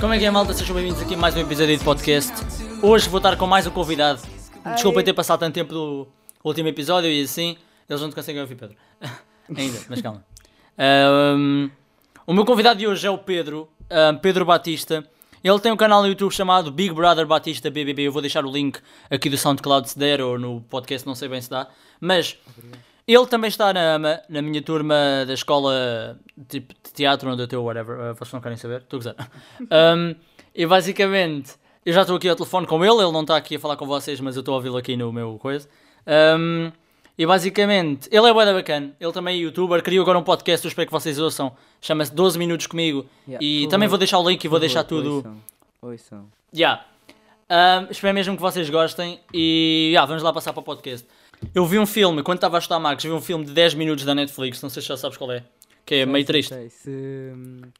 Como é que é, malta? Sejam bem-vindos aqui a mais um episódio de podcast. Hoje vou estar com mais um convidado. Desculpem ter passado tanto tempo do último episódio e assim. Eles não te conseguem ouvir, Pedro. Ainda, mas calma. Um, o meu convidado de hoje é o Pedro, um, Pedro Batista. Ele tem um canal no YouTube chamado Big Brother Batista BBB. Eu vou deixar o link aqui do SoundCloud se der ou no podcast, não sei bem se dá. Mas ele também está na, na minha turma da escola tipo, de teatro onde eu estou, whatever. Uh, vocês não querem saber? Estou a. Um, e basicamente, eu já estou aqui ao telefone com ele. Ele não está aqui a falar com vocês, mas eu estou a ouvi-lo aqui no meu coisa. Um, e basicamente, ele é bué bacana. Ele também é youtuber. Criou agora um podcast, eu espero que vocês ouçam. Chama-se 12 Minutos Comigo. Yeah, e também vou deixar o link e vou deixar tudo. Ouçam. Ouçam. Yeah. Um, espero mesmo que vocês gostem e yeah, vamos lá passar para o podcast. Eu vi um filme, quando estava a estudar Marcos, vi um filme de 10 minutos da Netflix, não sei se já sabes qual é, que é Sei, meio triste. sei. Se,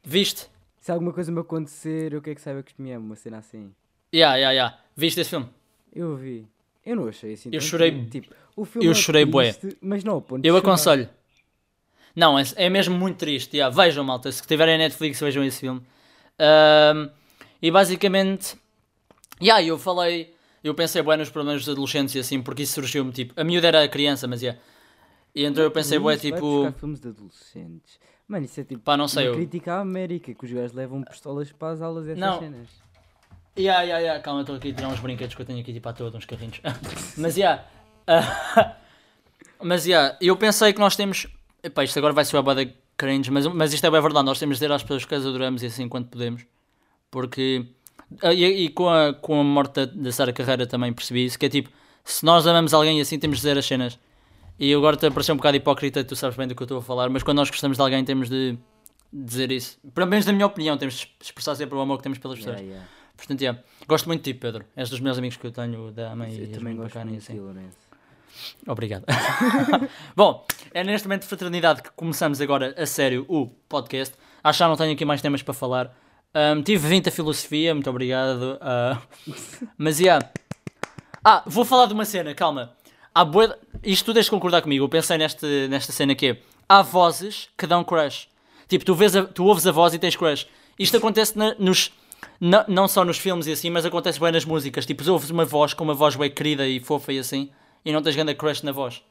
Viste? se alguma coisa me acontecer, eu quero que saiba que me amo, uma cena assim. Yeah, yeah, yeah. Viste esse filme? Eu vi. Eu não achei assim. Eu chorei- triste. Tipo, o filme eu é chorei bué. triste, Mas não, ponto Eu aconselho. Não, é, é mesmo muito triste. Yeah, vejam, malta. Se tiverem a Netflix, vejam esse filme. Um, e basicamente, yeah, eu falei, eu pensei bem nos problemas dos adolescentes e assim, porque isso surgiu-me tipo. A miúda era criança, mas yeah. E então eu pensei, vai tipo. buscar filmes de adolescentes. Mano, isso é tipo. Pá, não sei, uma eu- crítica à América, que os gajos levam pistolas para as aulas e essas Não. cenas. Ya, ya, ya, calma, estou aqui a tirar uns brinquedos que eu tenho aqui tipo à toa, uns carrinhos. mas ya. ah, mas ya, eu pensei que nós temos. Epá, isto agora vai ser uma bada cringe, mas, mas isto é bem verdade. Nós temos de dizer às pessoas que as adoramos e assim quando podemos. Porque. Ah, E, e com, a, com a morte da, Sara Carreira também percebi isso, que é tipo, se nós amamos alguém assim, temos de dizer as cenas. E agora te parecer um bocado hipócrita, tu sabes bem do que eu estou a falar, mas quando nós gostamos de alguém, temos de dizer isso. Pelo menos na minha opinião, temos de expressar sempre o amor que temos pelas pessoas. Yeah, yeah. Portanto, yeah. gosto muito de ti, Pedro. És dos meus amigos que eu tenho da mãe Eu e também gosto bacana muito de assim. ti, Lourenço. Obrigado. Bom, é neste momento de fraternidade que começamos agora a sério o podcast. Acho que já não tenho aqui mais temas para falar. Um, tive 20 a filosofia, muito obrigado. ah, mas, yeah. Ah, vou falar de uma cena, calma. Há bué... Isto tu deixas de concordar comigo. Eu pensei neste, nesta cena que é, há vozes que dão crush. Tipo, tu, vês a- tu ouves a voz e tens crush. Isto acontece na- nos... na- não só nos filmes e assim, mas acontece bem nas músicas. Tipo, ouves uma voz com uma voz bem querida e fofa e assim, e não tens grande crush na voz.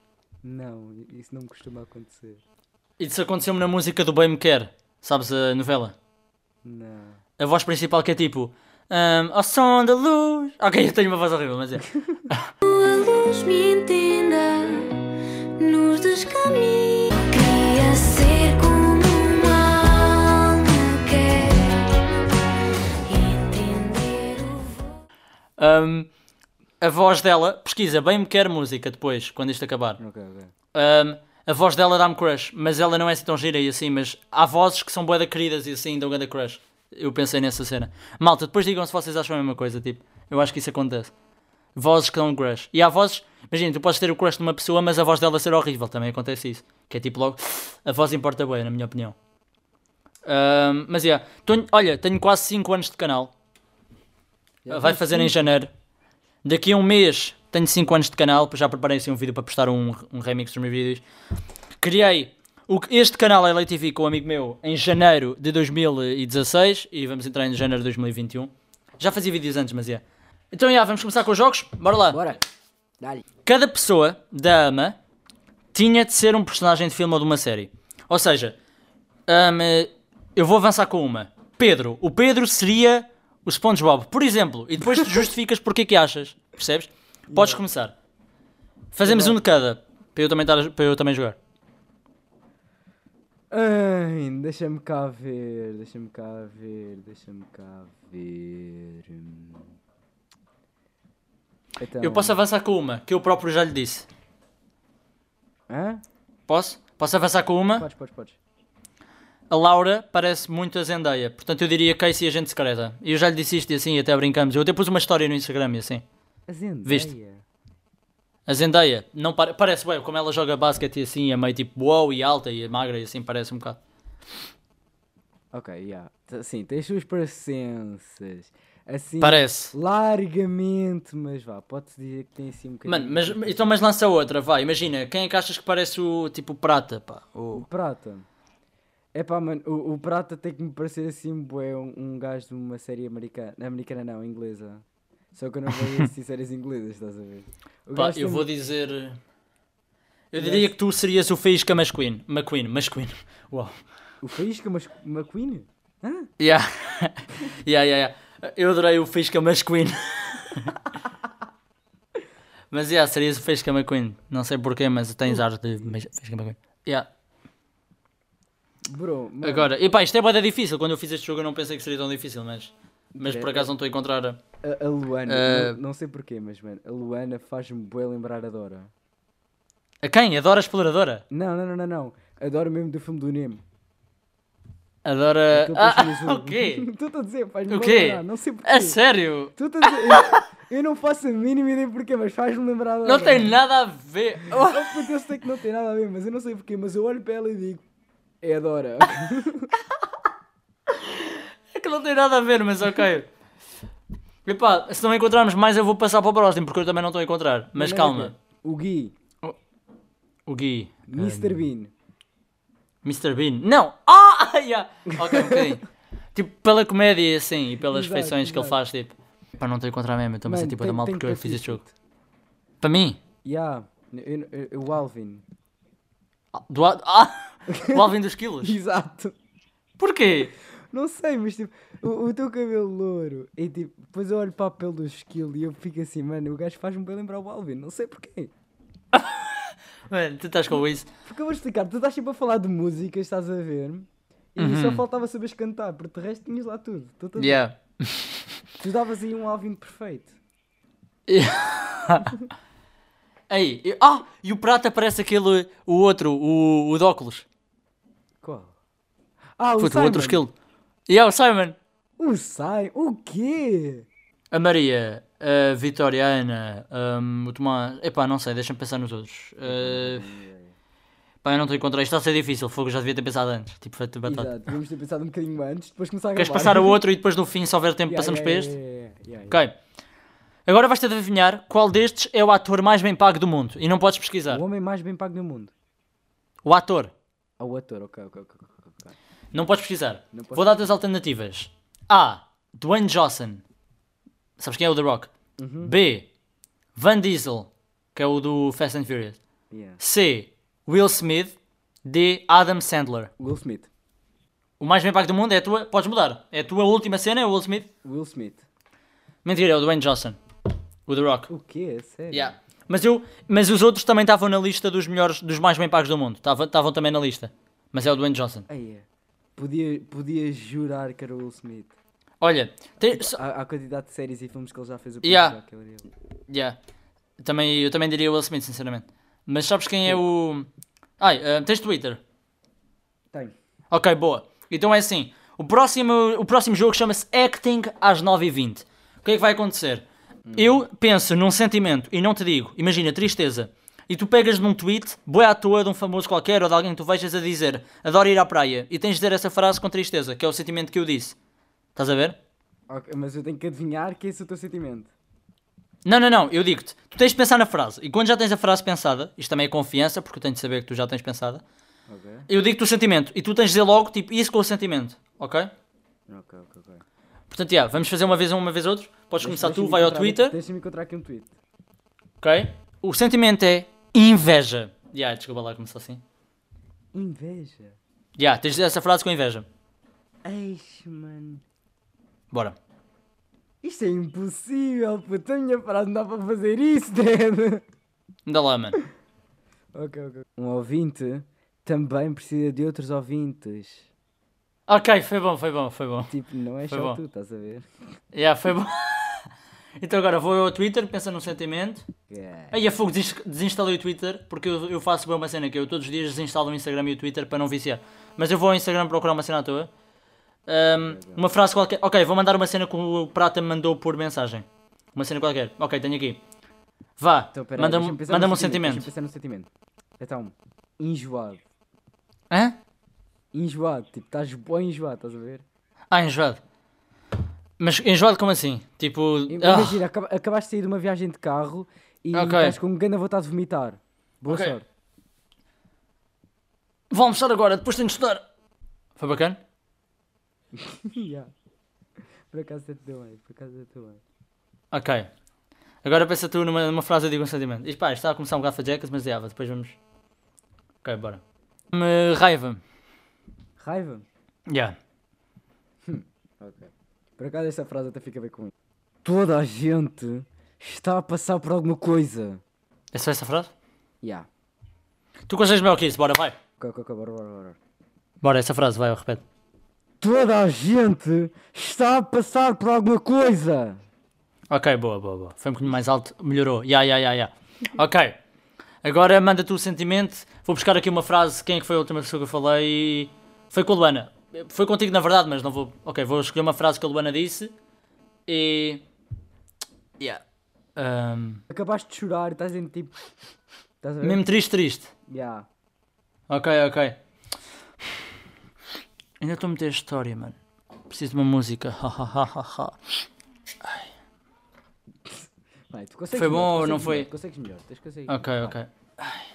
Não, isso não me costuma acontecer. Isso aconteceu-me na música do Bem Me Quer. Sabes a novela? Não. A voz principal que é tipo... Um, ao som da luz... Ok, eu tenho uma voz horrível, mas é... luz me entenda, nos descaminhos. Queria ser como uma alma quer entender o Um, a voz dela... Pesquisa, Bem Me Quer música depois, quando isto acabar. Ok, ok. Um, a voz dela dá-me crush, mas ela não é assim tão gira e assim, mas há vozes que são boeda queridas e assim dão grande crush. Eu pensei nessa cena. Malta, depois digam se vocês acham a mesma coisa, tipo, eu acho que isso acontece. Vozes que dão crush. E há vozes, imagina, tu podes ter o crush de uma pessoa, mas a voz dela ser horrível, também acontece isso. Que é tipo logo, a voz importa bem, na minha opinião. Um, mas yeah, Tô- olha, tenho quase 5 anos de canal. Já Vai fazer em janeiro. Daqui a um mês tenho 5 anos de canal, já preparei assim um vídeo para postar um, um remix dos meus vídeos. Criei o, este canal é LTV com um amigo meu em janeiro de 2016 e vamos entrar em janeiro de 2021. Já fazia vídeos antes, mas é. Então, já, vamos começar com os jogos? Bora lá. Bora! Cada pessoa da AMA tinha de ser um personagem de filme ou de uma série. Ou seja, hum, eu vou avançar com uma. Pedro. O Pedro seria o SpongeBob, por exemplo. E depois tu justificas porque é que achas. Percebes? Podes começar. Fazemos um de cada. Para eu também, estar a- para eu também jogar. Ai, deixa-me cá ver, deixa-me cá ver, deixa-me cá ver. Então, Eu posso avançar com uma, que eu próprio já lhe disse. Hã? Posso? Posso avançar com uma? Podes, podes, podes. A Laura parece muito a Zendaya. Portanto, eu diria Casey Agente Secreta. E eu já lhe disse isto e assim, até brincamos. Eu até pus uma história no Instagram e assim. A Zendaya. Viste? A Zendaya, não pare- parece bem, como ela joga basquete e assim, é meio tipo wow e alta e magra e assim, parece um bocado. Ok, yeah. T- Sim, tem as suas parecenças. Assim, Parece. largamente, mas vá, pode-se dizer que tem assim um bocadinho. Mano, mas, então, mas lança outra, vai. Imagina, quem é que achas que parece o tipo prata, pá? O... O prata. É pá, mano, o, o Prata tem que me parecer assim, bué, um, um gajo de uma série americana. Americana não, inglesa. Só que eu não vejo assim séries inglesas, estás a ver? Pá, eu vou dizer. Eu diria que tu serias o Faísca McQueen. McQueen, McQueen. Uau. O Faísca mas McQueen? Hã? Yeah. yeah, yeah, yeah. Eu adorei o Faísca McQueen. mas yeah, serias o Faísca McQueen. Não sei porquê, mas tens ar de Faísca McQueen. Yeah. Bro, mano, Agora, e pá, isto é bada difícil. Quando eu fiz este jogo eu não pensei que seria tão difícil, mas. Mas por acaso não estou a encontrar. a, a Luana, Eh, não, não sei porquê, mas mano, a Luana faz-me bué lembrar a Dora. A quem? A exploradora? Não, não, não, não, não. Adoro mesmo do filme do Nemo. Adora. Aquele Ah, o quê? Estou-te a dizer, faz-me O quê? lembrar, não sei porquê. A sério? Estou-te a dizer, eu, eu não faço a mínima ideia porquê, mas faz-me lembrar a Dora. Não tem nada a ver. Oh, eu sei que não tem nada a ver, mas eu não sei porquê, mas eu olho para ela e digo, é a Dora. Não tem nada a ver, mas ok. Epá, se não encontrarmos mais eu vou passar para o próximo, porque eu também não estou a encontrar. Mas calma. O Gui, O Gui. Mr. Bean. Mr. Bean. Não! Ah! yeah. Ok, um bocadinho. tipo, pela comédia assim e pelas Exato, feições que ele exato. faz, tipo. Pá, não estou a encontrar mesmo, eu estou-me a sentir para mal porque que eu fiz este jogo. Para mim? Yeah, eu- eu- eu- o Alvin. Do, a- ah! O Alvin dos quilos. Exato. Porquê? Não sei, mas tipo, o, o teu cabelo louro. E tipo, depois eu olho para a pele do esquilo e eu fico assim, mano, o gajo faz-me bem lembrar o Alvin. Não sei porquê. Mano, tu estás com isso. Porque eu vou explicar, tu estás sempre a falar de música, estás a ver? E Uhum. só faltava saberes cantar, porque de resto tinhas lá tudo. A dizer. Yeah. Tu davas aí um Alvin perfeito. Aí, e- ah! E o prata parece aquele. O outro, o, o de óculos. Qual? Ah, o Puto, o Simon. outro skill. E é o Simon. O Simon? O quê? A Maria, a Vitória, a Ana, um, o Tomás. Epá, não sei, deixa-me pensar nos outros. Uh, pá, eu não estou a encontrar. Isto está a ser difícil. Fogo, já devia ter pensado antes. Tipo, feito de batata. Exato, devíamos ter pensado um bocadinho antes, depois começar a Queres gravar. passar a outro e depois no fim, se houver tempo, Yeah, passamos yeah, para este? yeah. Ok. Agora vais ter de adivinhar qual destes é o ator mais bem pago do mundo. E não podes pesquisar. O homem mais bem pago do mundo. O ator. Ah, o ator, ok, ok, ok. Não podes pesquisar. Não posso Vou dar-te as alternativas. A. Dwayne Johnson. Sabes quem é o The Rock? Uhum. B. Van Diesel, que é o do Fast and Furious. Yeah. C. Will Smith. D. Adam Sandler. Will Smith. O mais bem pago do mundo é a tua. Podes mudar. É a tua última cena, é o Will Smith? Will Smith. Mentira, é o Dwayne Johnson. O The Rock. O quê? Sério? Yeah. Mas, eu, mas os outros também estavam na lista dos melhores, dos mais bem pagos do mundo. Estavam também na lista. Mas é o Dwayne Johnson. Aí é. Podia, podia jurar que era o Will Smith. Olha, tem, só- A, a quantidade de séries e filmes que ele já fez, eu Yeah. que ele. Yeah. Também, eu também diria Will Smith, sinceramente. Mas sabes quem é o. Ai, ah, tens Twitter? Tenho. Ok, boa. Então é assim: o próximo, o próximo jogo chama-se Acting às 9h20. O que é que vai acontecer? Eu penso num sentimento e não te digo, imagina, tristeza. E tu pegas num tweet, boa à toa de um famoso qualquer ou de alguém que tu vejas a dizer adoro ir à praia e tens de dizer essa frase com tristeza, que é o sentimento que eu disse. Estás a ver? Ok, mas eu tenho que adivinhar que esse é o teu sentimento. Não, não, não, eu digo-te, tu tens de pensar na frase. E quando já tens a frase pensada, isto também é confiança, porque eu tenho de saber que tu já tens pensada, Ok? eu digo-te o sentimento e tu tens de dizer logo, tipo, isso com o sentimento, ok? Ok, ok, ok. Portanto, já, vamos fazer uma vez um, uma vez outro. Podes começar tu, Deixa-me vai ao Twitter, Deixa-me encontrar aqui um tweet. ok? O sentimento é inveja. Já, desculpa lá, começou assim. Inveja. Já, tens essa frase com inveja. Eixe, mano. Bora. Isto é impossível, puta. A minha frase não dá para fazer isso, Dad. Anda lá, mano. ok, ok. Um ouvinte também precisa de outros ouvintes. Ok, foi bom, foi bom, foi bom. Tipo, não é Foi só bom. tu, estás a ver? Já, foi bom. Então agora vou ao Twitter, pensa no sentimento. Yeah. Aí a fogo, desin- desinstalei o Twitter, porque eu, eu faço bem uma cena que eu todos os dias desinstalo o Instagram e o Twitter para não viciar. Mas eu vou ao Instagram procurar uma cena à toa. Ahm, uma frase qualquer. Ok, vou mandar uma cena que o Prata me mandou por mensagem. Uma cena qualquer. Ok, tenho aqui. Vá, Então, manda-me manda um sentimento. sentimento. Pensar sentimento. Então, enjoado. Hã? Enjoado, tipo, estás bom enjoado, estás a ver? Ah, enjoado. Mas enjoado como assim? Tipo. ah, Imagina, acaba- acabaste de sair de uma viagem de carro e Ok. estás com grande vontade de vomitar. Boa Ok. sorte. vou almoçar agora, depois tenho de estudar. Foi bacana? yeah. Por acaso até te deu bem, por acaso até te deu bem. Ok. Agora pensa tu numa, numa frase eu digo um sentimento. Pá, isto está a começar um bocado jackas, mas é, vá, depois vamos. Ok, bora. Me raiva. Raiva? Yeah. Ok. Por acaso esta frase até fica bem com isso. Toda a gente está a passar por alguma coisa. É só essa frase? Yeah. Tu consegues melhor que isso, bora, vai. Ok, ok, ok, bora, bora, bora. Bora, essa frase, vai, eu repete. Toda a gente está a passar por alguma coisa. Ok, boa, boa, boa. Foi um bocadinho mais alto, melhorou. Ya, ya, ya, ya. Ok. Agora manda tu o sentimento. Vou buscar aqui uma frase. Quem é que foi a última pessoa que eu falei? Foi com a Luana. Foi contigo na verdade, mas não vou. Ok, vou escolher uma frase que a Luana disse. E. Yeah. Um, Acabaste de chorar estás em tipo. Estás a ver? mesmo triste, triste. Yeah. Ok, ok. Ainda estou a meter a história, mano. Preciso de uma música. Ha. Vai, Foi bom ou não foi? melhor, Consegues melhor, tens que conseguir. Ok, ok. Ai.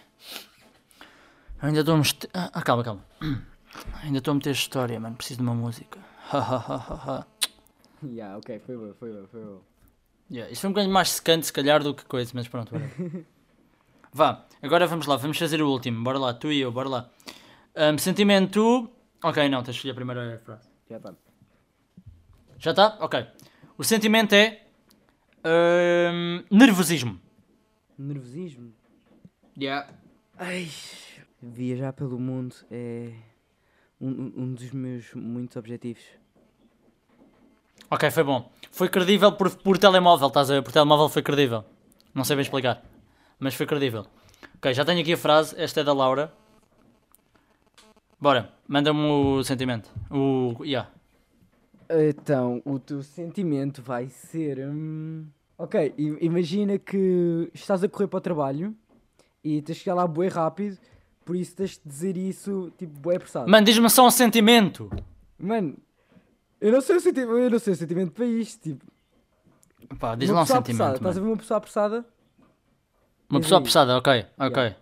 Ainda estou a meter. Ah, calma, calma. Ainda estou a meter história, mano. Preciso de uma música. Ha, ha, ha, ha, ha. Yeah, ok, foi bom, foi bom, foi bom. Yeah, isto foi um bocadinho mais secante, se calhar, do que coisa, mas pronto. Vá, agora vamos lá, vamos fazer o último. Bora lá, tu e eu, bora lá. Ahm, sentimento. Ok, não, tens de escolher a primeira frase. Já está. Já está? Ok. O sentimento é. ahm, nervosismo. Nervosismo. Yeah. Ai, viajar pelo mundo é um, um- dos meus muitos objetivos. Ok, foi bom. Foi credível por, por telemóvel, estás a ver? Por telemóvel foi credível. Não sei bem explicar. Mas foi credível. Ok, já tenho aqui a frase. Esta é da Laura. Bora, manda-me o sentimento. O. Yeah. Então, o teu sentimento vai ser. hum, Ok, imagina que estás a correr para o trabalho e tens que chegar lá bué rápido, por isso tens de dizer isso tipo bué apressado. Mano, diz-me só um sentimento. Mano, eu não sei o sentimento, eu não sei o sentimento para isto. Tipo, Pá, diz uma lá um apressada, sentimento. Estás a ver uma pessoa apressada? Uma diz pessoa aí. apressada, ok, ok.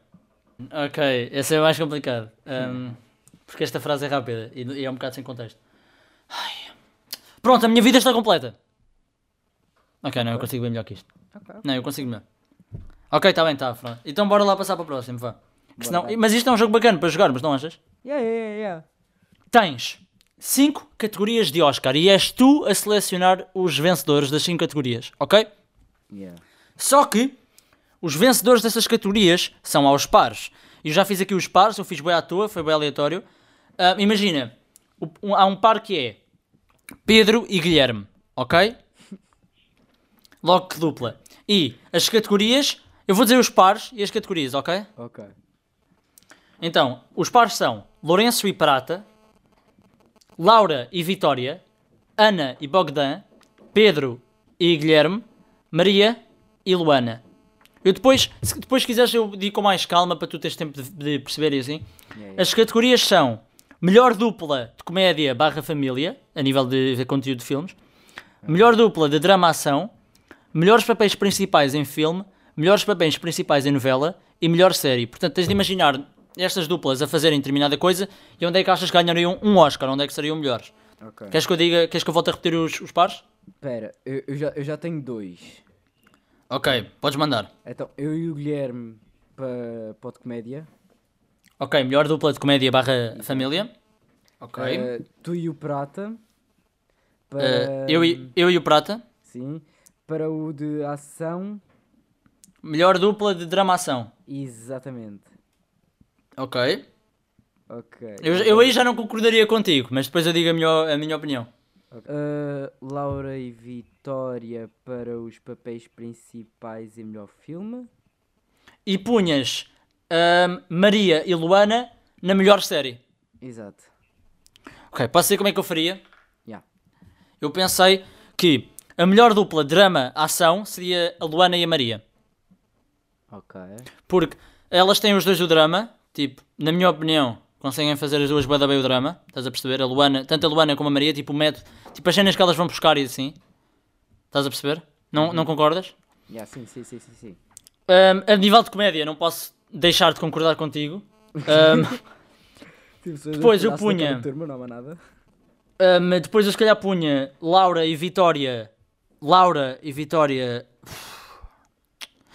Ok, esse é mais complicado. Um, porque esta frase é rápida e, e é um bocado sem contexto. Ai. Pronto, a minha vida está completa. Ok, não, eu consigo bem melhor que isto. Ok. Não, eu consigo melhor. Ok, está bem, está. Pronto. Então bora lá passar para o próximo, vá. Senão-. Mas isto é um jogo bacana para jogarmos, não achas? Yeah, yeah, yeah. Tens 5 categorias de Oscar e és tu a selecionar os vencedores das 5 categorias, ok? Yeah. Só que os vencedores dessas categorias são aos pares. E eu já fiz aqui os pares, eu fiz bem à toa, foi bem aleatório. Ah, imagina, um- há um par que é Pedro e Guilherme, ok? Logo que dupla. E as categorias, eu vou dizer os pares e as categorias, ok? Ok. Então, os pares são Lourenço e Prata, Laura e Vitória, Ana e Bogdan, Pedro e Guilherme, Maria e Luana. Eu depois, se depois quiseres, eu digo com mais calma para tu teres tempo de, de perceber assim. As categorias são melhor dupla de comédia barra família, a nível de, de conteúdo de filmes, melhor dupla de drama-ação, melhores papéis principais em filme, melhores papéis principais em novela e melhor série. Portanto, tens de imaginar estas duplas a fazerem determinada coisa e onde é que achas que ganhariam um Oscar, onde é que seriam melhores. Ok. Queres que eu diga, queres que eu volte a repetir os, os pares? Espera, eu, eu já, eu já tenho dois. Ok, podes mandar. Então, eu e o Guilherme para para de comédia. Ok, melhor dupla de comédia barra família. Ok. Eh, tu e o Prata. Para, Eh, eu, e, eu e o Prata. Sim. Para o de ação. Melhor dupla de drama-ação. Exatamente. Ok. Ok. Eu, eu aí já não concordaria contigo, mas depois eu digo a, melhor, a minha opinião. Uh, Laura e Vitória para os papéis principais em melhor filme. E punhas ahm, Maria e Luana na melhor série. Exato. Ok, posso dizer como é que eu faria? Yeah. Eu pensei que a melhor dupla drama-ação seria a Luana e a Maria. Ok. Porque elas têm os dois o drama, tipo, na minha opinião, conseguem fazer as duas bué da bem o drama. Estás a perceber? A Luana, tanto a Luana como a Maria, tipo, o método, tipo, as cenas que elas vão buscar e assim. Estás a perceber? Não, não concordas? Yeah, sim, sim, sim, sim, sim. Um, a nível de comédia, não posso deixar de concordar contigo. Um, Tipo, Depois eu punha-. Ahm, depois eu se calhar punha Laura e Vitória. Laura e Vitória.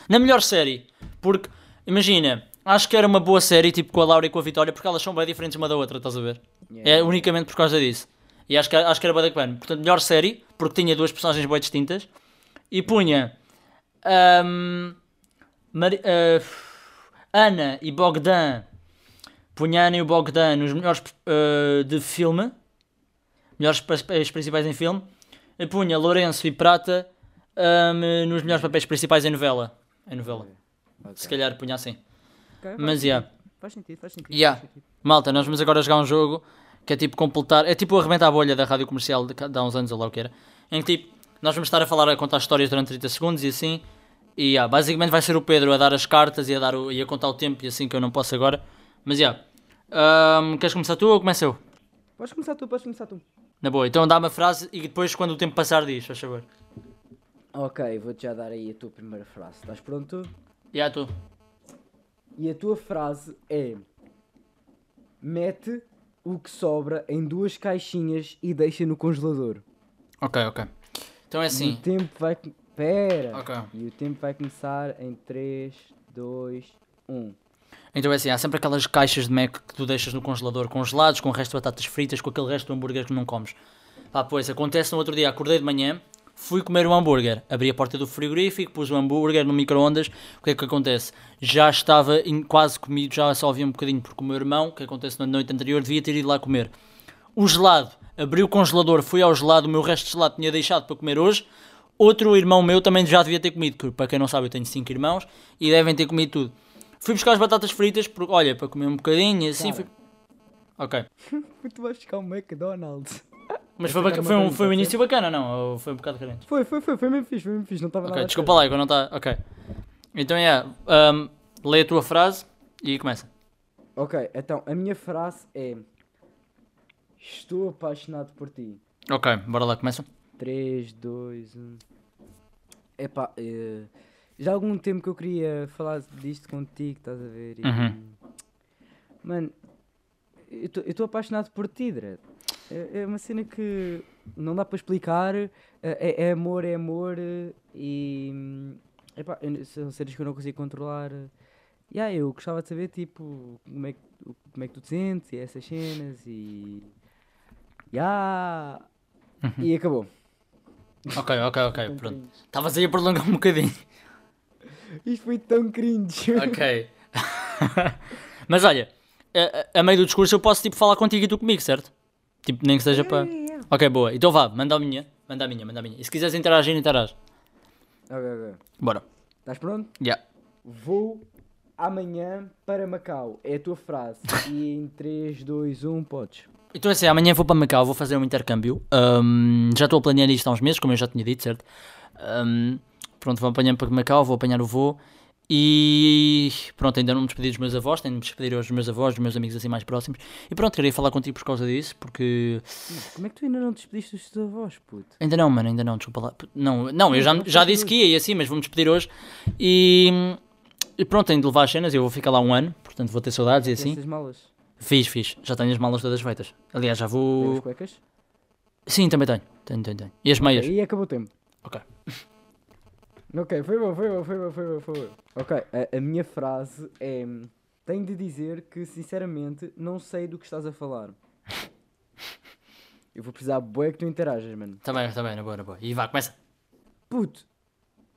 Na melhor série. Porque, imagina, acho que era uma boa série, tipo com a Laura e com a Vitória, porque elas são bem diferentes uma da outra, estás a ver? É unicamente por causa disso. E acho que, acho que era bem bacana. Portanto, melhor série, porque tinha duas personagens bem distintas. E punha. ahm, Mari- ah, Ana e Bogdan. Punha Ana e o Bogdan nos melhores ah, de filme. Melhores papéis principais em filme. E punha Lourenço e Prata ahm, nos melhores papéis principais em novela. Em novela. Se calhar punha assim. Ok, faz Mas, yeah. Faz sentido, faz sentido. Yeah. faz sentido. Malta, nós vamos agora jogar um jogo que é tipo completar. É tipo arrebentar a bolha da rádio comercial de, de há uns anos ou lá o que era. Em que tipo, nós vamos estar a falar, a contar histórias durante 30 segundos e assim. E yeah, basicamente vai ser o Pedro a dar as cartas e a, dar o- e a contar o tempo e assim que eu não posso agora. Mas já. Yeah. queres começar tu ou começa eu? Podes começar tu, podes começar tu. Na boa, então dá-me a frase e depois quando o tempo passar diz, faz favor. Ok, vou-te já dar aí a tua primeira frase. Estás pronto? Já yeah, tu. E a tua frase é: Mete o que sobra em duas caixinhas e deixa no congelador. Ok, ok. Então é E assim. o tempo vai. Pera! Ok. E o tempo vai começar em 3, 2, 1. Então é assim, há sempre aquelas caixas de Mac que tu deixas no congelador congelados, com o resto de batatas fritas, com aquele resto do hambúrguer que não comes. Pá, pois, acontece no outro dia, acordei de manhã, fui comer um hambúrguer, abri a porta do frigorífico, pus o hambúrguer no micro-ondas, o que é que acontece? Já estava em- quase comido, já só havia um bocadinho, porque o meu irmão, o que acontece na noite anterior, devia ter ido lá comer. O gelado, abri o congelador, fui ao gelado, o meu resto de gelado tinha deixado para comer hoje. Outro irmão meu também já devia ter comido, que para quem não sabe eu tenho 5 irmãos e devem ter comido tudo. Fui buscar as batatas fritas, porque, olha, para comer um bocadinho e assim. Fui... Ok. Tu vais buscar um McDonald's. Mas foi, era foi, uma um, foi um início bacana, não? Ou foi um bocado carente? Foi, foi, foi, foi mesmo fixe, foi mesmo fixe, não estava nada Ok, à desculpa lá, quando não está. Ok. Então é. um, lê a tua frase e começa. Ok, então a minha frase é: Estou apaixonado por ti. Ok, bora lá, começa. 3, 2, 1. Epá, eh, já há algum tempo que eu queria falar disto contigo, estás a ver? E, Uhum. Mano, eu estou apaixonado por ti, Dredd. É, é uma cena que não dá para explicar. eh, É, é amor, é amor. eh, E. hum, Epá, são cenas que eu não consigo controlar. eh. Yeah, eu gostava de saber, tipo, como é, que, como é que tu te sentes e essas cenas e. Yeah. E acabou. Ok, ok, ok, pronto. Estavas aí a prolongar um bocadinho. Isto foi tão cringe. Ok. Mas olha, a, a- a meio do discurso eu posso tipo falar contigo e tu comigo, certo? Tipo, nem que seja para. Ok, boa. Então vá, manda a minha. Manda a minha, manda a minha. E se quiseres interagir, interage. ok, ok. Bora. Estás pronto? Já. Vou amanhã para Macau. É a tua frase. E em 3, 2, 1, podes. Então é assim, amanhã vou para Macau, vou fazer um intercâmbio. Ahm, já estou a planear isto há uns meses, como eu já tinha dito, certo? Ahm, pronto, vou apanhar para Macau, vou apanhar o voo. E pronto, ainda não me despedi dos meus avós, tenho de me despedir hoje dos meus avós, dos meus amigos assim mais próximos. E pronto, queria falar contigo por causa disso, porque Mas como é que tu ainda não te despediste dos teus avós, puto? Ainda não, mano, ainda não, desculpa lá. Não, não eu já, já disse que ia e assim, mas vou-me despedir hoje. E, e pronto, tenho de levar as cenas, eu vou ficar lá um ano, portanto vou ter saudades e assim. Essas malas? Fiz, fiz, já tenho as malas todas feitas. Aliás, já Tem as vou. cuecas? Sim, também tenho, tenho, tenho, tenho. E as meias? E acabou o tempo. Ok. Ok, foi bom, foi bom, foi bom, foi bom, foi bom. Ok, a, a minha frase é... Tenho de dizer que, sinceramente, não sei do que estás a falar. Eu vou precisar bué que tu interajas, mano. Tá bem, tá bem, na boa, na boa. E vá, começa. Puto,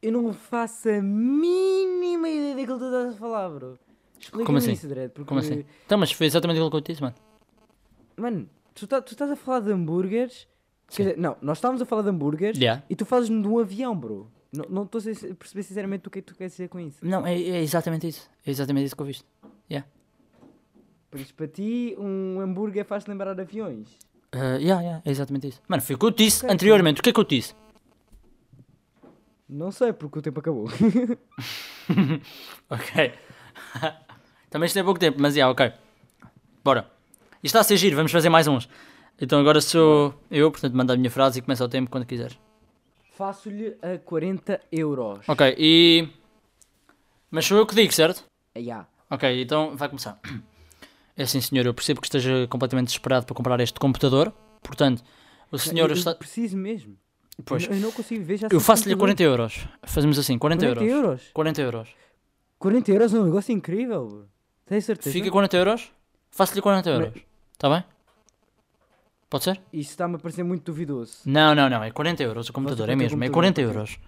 eu não faço a mínima ideia daquilo que tu estás a falar, bro. Explica-me assim? isso, Dredd, porque... Como assim? Então, mas foi exatamente aquilo que eu te disse, mano. Mano, tu, tá- tu estás a falar de hambúrgueres... Sim. Quer dizer, não, nós estávamos a falar de hambúrgueres Yeah. e tu fazes-me de um avião, bro. Não não estou a perceber sinceramente o que é que tu queres dizer com isso. Não, é, é exatamente isso. É exatamente isso que eu viste. Por isso, para ti, um hambúrguer faz-te lembrar de aviões. Uh, yeah, yeah, é exatamente isso. Mano, foi o que eu disse Ok, anteriormente. O que é que eu disse? Não sei, porque o tempo acabou. Ok. Também isto é pouco tempo, mas já, ok. Bora. Isto está a ser giro, vamos fazer mais uns. Então agora sou eu, portanto manda a minha frase e começa o tempo quando quiseres. Faço-lhe a 40 euros. Ok, e... Mas sou eu que digo, certo? Ah, yeah. Ok, então vai começar. É assim, senhor, eu percebo que esteja completamente desesperado para comprar este computador. Portanto, o senhor eu, está. eu preciso mesmo. Pois. Eu, eu não consigo ver já. Eu faço-lhe computador. 40 euros. Fazemos assim, 40, 40 euros. euros. 40 euros. 40 euros é um negócio incrível. bro. Tens certeza? Fica 40 euros? Faço-lhe 40 euros. Está bem? Pode ser? Isso está-me a parecer muito duvidoso. Não, não, não. É 40 euros o computador. É partiu mesmo. É computador, 40 partiu. euros.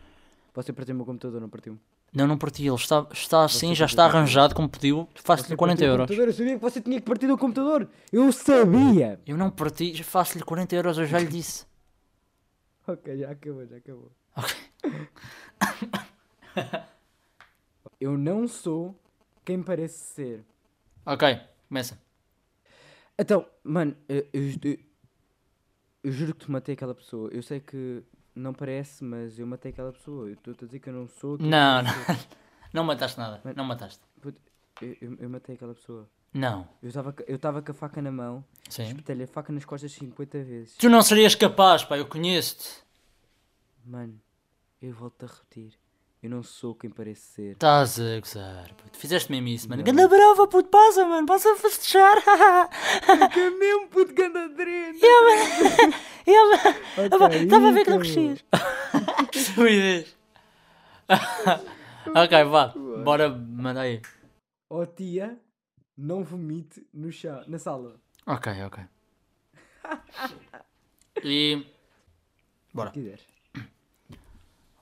Você partiu o meu computador, não partiu? Não, não parti. Ele está, está assim, Você já partiu está arranjado como pediu. Faço-lhe Você 40 partiu o euros. computador, Eu sabia que você tinha que partir do computador. Eu sabia. Eu não parti. Faço-lhe 40 euros. Eu já lhe disse. Ok, já acabou, já acabou. Ok. Eu não sou quem parece ser. Ok. Começa. Então, mano, eu, eu, eu- eu juro que te matei aquela pessoa. Eu sei que não parece, mas eu matei aquela pessoa. Eu estou a dizer que eu não sou. Não, eu não. Não mataste nada. Não mataste. sou. Eu, eu, eu matei aquela pessoa. Não. Eu estava eu com a faca na mão, Sim. espetei-lhe a faca nas costas 50 vezes. Tu não serias capaz, pá. Eu conheço-te. Mano, eu volto a repetir. Eu não sou quem parece ser. Estás a gozar, puto. Fizeste mesmo isso, mano. Ganda brava, puto. Passa, mano. Passa a festejar. É mesmo puto ganda drena! Estava a ver que não crescias. Estupidez. ok, vá. Bora, manda aí. Oh tia, não vomite no chá, na sala. Ok, ok. E. Bora. Se.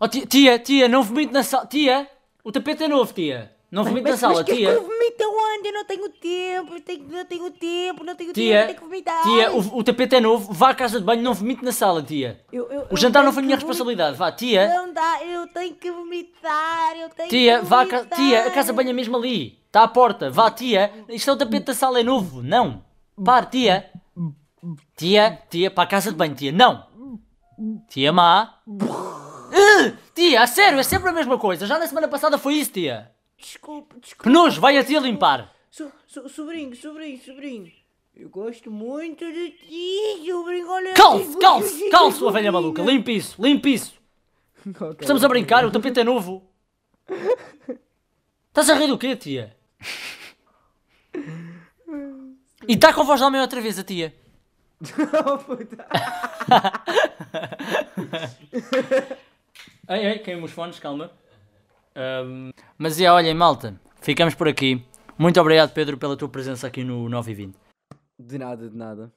Oh, tia, tia, tia, não vomite na sala. Tia, o tapete é novo, tia. Não vomite na sala, tia. vomito onde? Eu não tenho tempo, eu tenho, não tenho tempo, não tenho Tia, tempo, tenho que vomitar. tia, o, o tapete é novo. Vá à casa de banho, não vomite na sala, tia. Eu- eu- O jantar não foi minha que responsabilidade. Vá, vomitar. tia. Não dá, eu tenho que vomitar, eu tenho Tia, que vá à ca... vomitar. tia, a casa de banho é mesmo ali. Está à porta. Vá, tia. Isto é o tapete da sala, é novo. Não. Pare, tia. Tia, tia, para a casa de banho, tia. Não. Tia má. Tia, a sério, é sempre a mesma coisa. Já na semana passada foi isso, tia. Desculpa. Que nojo, vai a tia limpar. So, so, sobrinho, sobrinho, sobrinho. Eu gosto muito de ti, sobrinho, olha. Calce, calce, calce, sua velha maluca. Limpe isso, limpe isso. Ok. Estamos a brincar, o tapete é novo. Estás a rir do quê, tia? E está com a voz de homem outra vez, a tia. Oh, puta. Ei, ei, queimo os fones, calma. Ahm, mas é, olhem, malta, ficamos por aqui. Muito obrigado, Pedro, pela tua presença aqui no 9 e 20. De nada, de nada.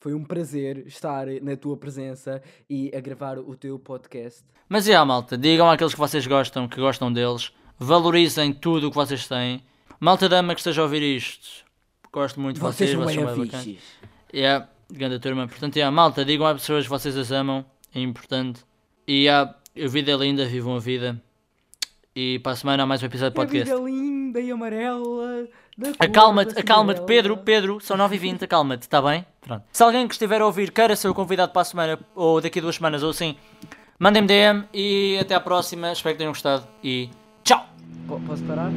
Foi um prazer estar na tua presença e a gravar o teu podcast. Mas é, malta, digam àqueles que vocês gostam, que gostam deles, valorizem tudo o que vocês têm. Malta dama que esteja a ouvir isto, gosto muito de vocês, vocês são bem bacanas. É, grande turma. Portanto, é, malta, digam às pessoas que vocês as amam, é importante. E é, a vida é linda, vivam a vida. E para a semana há mais um episódio de A podcast. vida linda e amarela. Acalma-te, acalma-te, Pedro. Pedro, são 9h20, acalma-te, está bem? Pronto. Se alguém que estiver a ouvir queira ser o convidado para a semana, ou daqui a duas semanas, ou assim, mandem-me DM e até à próxima. Espero que tenham gostado e tchau! Po- Posso parar?